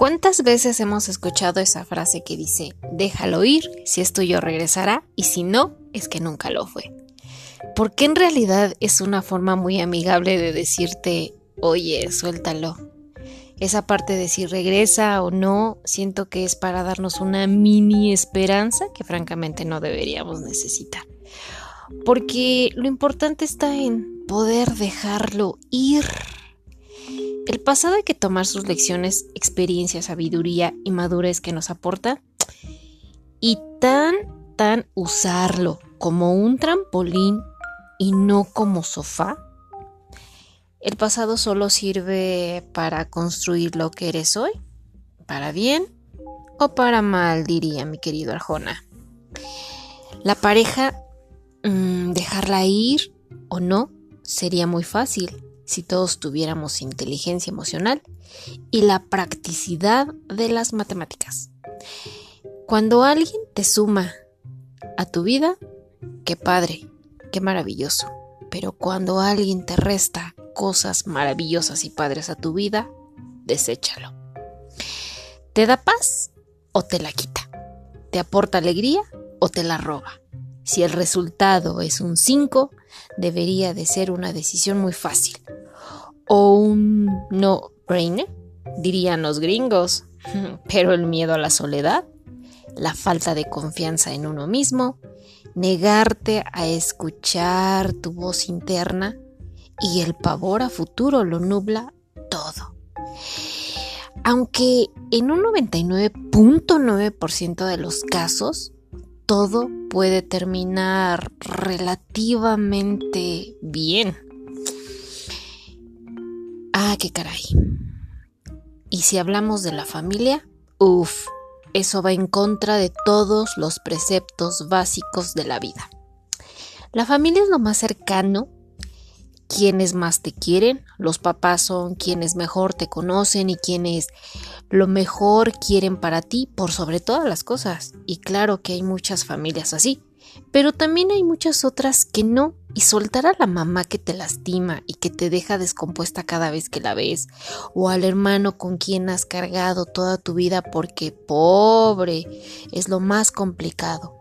¿Cuántas veces hemos escuchado esa frase que dice, déjalo ir, si es tuyo regresará y si no, es que nunca lo fue? Porque en realidad es una forma muy amigable de decirte, oye, suéltalo. Esa parte de si regresa o no, siento que es para darnos una mini esperanza que francamente no deberíamos necesitar. Porque lo importante está en poder dejarlo ir. El pasado hay que tomar sus lecciones, experiencia, sabiduría y madurez que nos aporta y tan, tan usarlo como un trampolín y no como sofá. El pasado solo sirve para construir lo que eres hoy, para bien o para mal, diría mi querido Arjona. La pareja, mm, dejarla ir o no, sería muy fácil si todos tuviéramos inteligencia emocional y la practicidad de las matemáticas. Cuando alguien te suma a tu vida, qué padre, qué maravilloso. Pero cuando alguien te resta cosas maravillosas y padres a tu vida, deséchalo. ¿Te da paz o te la quita? ¿Te aporta alegría o te la roba? Si el resultado es un 5, debería de ser una decisión muy fácil. O un no-brainer, dirían los gringos. Pero el miedo a la soledad, la falta de confianza en uno mismo, negarte a escuchar tu voz interna y el pavor a futuro lo nubla todo. Aunque en un 99.9% de los casos todo puede terminar relativamente bien. Ah, qué caray. Y si hablamos de la familia, uff, eso va en contra de todos los preceptos básicos de la vida. La familia es lo más cercano, quienes más te quieren, los papás son quienes mejor te conocen y quienes lo mejor quieren para ti por sobre todas las cosas. Y claro que hay muchas familias así. Pero también hay muchas otras que no, y soltar a la mamá que te lastima y que te deja descompuesta cada vez que la ves, o al hermano con quien has cargado toda tu vida porque pobre es lo más complicado,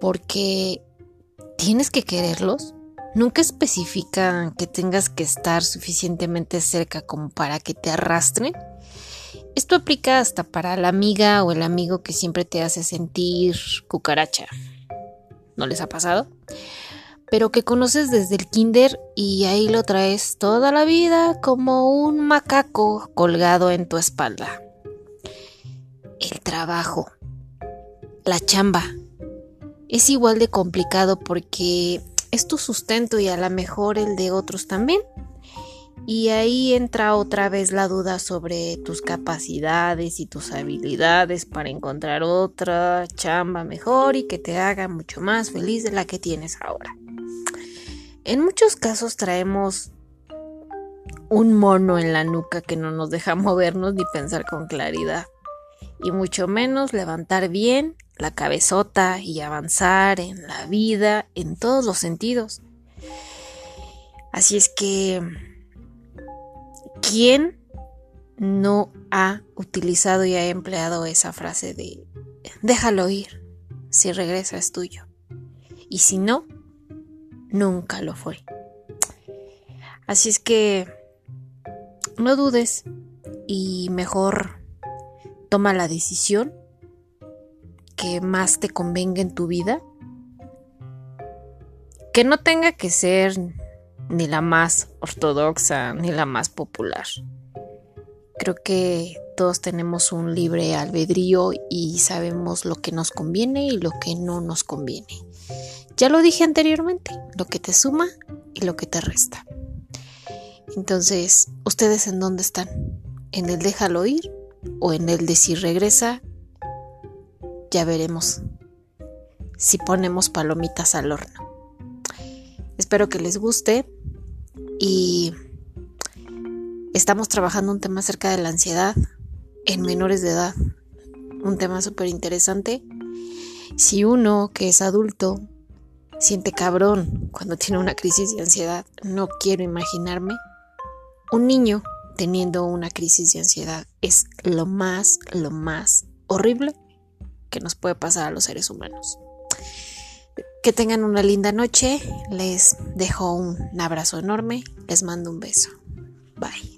porque tienes que quererlos. Nunca especifican que tengas que estar suficientemente cerca como para que te arrastren. Esto aplica hasta para la amiga o el amigo que siempre te hace sentir cucaracha. ¿no les ha pasado? Pero que conoces desde el kinder y ahí lo traes toda la vida como un macaco colgado en tu espalda. El trabajo, la chamba, es igual de complicado porque es tu sustento y a lo mejor el de otros también. Y ahí entra otra vez la duda sobre tus capacidades y tus habilidades para encontrar otra chamba mejor y que te haga mucho más feliz de la que tienes ahora. En muchos casos traemos un mono en la nuca que no nos deja movernos ni pensar con claridad. Y mucho menos levantar bien la cabezota y avanzar en la vida en todos los sentidos. Así es que ¿Quién no ha utilizado y ha empleado esa frase de déjalo ir, si regresa es tuyo? Y si no, nunca lo fue. Así es que no dudes y mejor toma la decisión que más te convenga en tu vida. Que no tenga que ser ni la más ortodoxa, ni la más popular. Creo que todos tenemos un libre albedrío y sabemos lo que nos conviene y lo que no nos conviene. Ya lo dije anteriormente, lo que te suma y lo que te resta. Entonces, ¿ustedes en dónde están? ¿En el déjalo ir o en el de si regresa? Ya veremos si ponemos palomitas al horno. Espero que les guste y estamos trabajando un tema acerca de la ansiedad en menores de edad. Un tema súper interesante. Si uno que es adulto siente cabrón cuando tiene una crisis de ansiedad, no quiero imaginarme un niño teniendo una crisis de ansiedad. Es lo más, lo más horrible que nos puede pasar a los seres humanos. Que tengan una linda noche. Les dejo un abrazo enorme. Les mando un beso. Bye.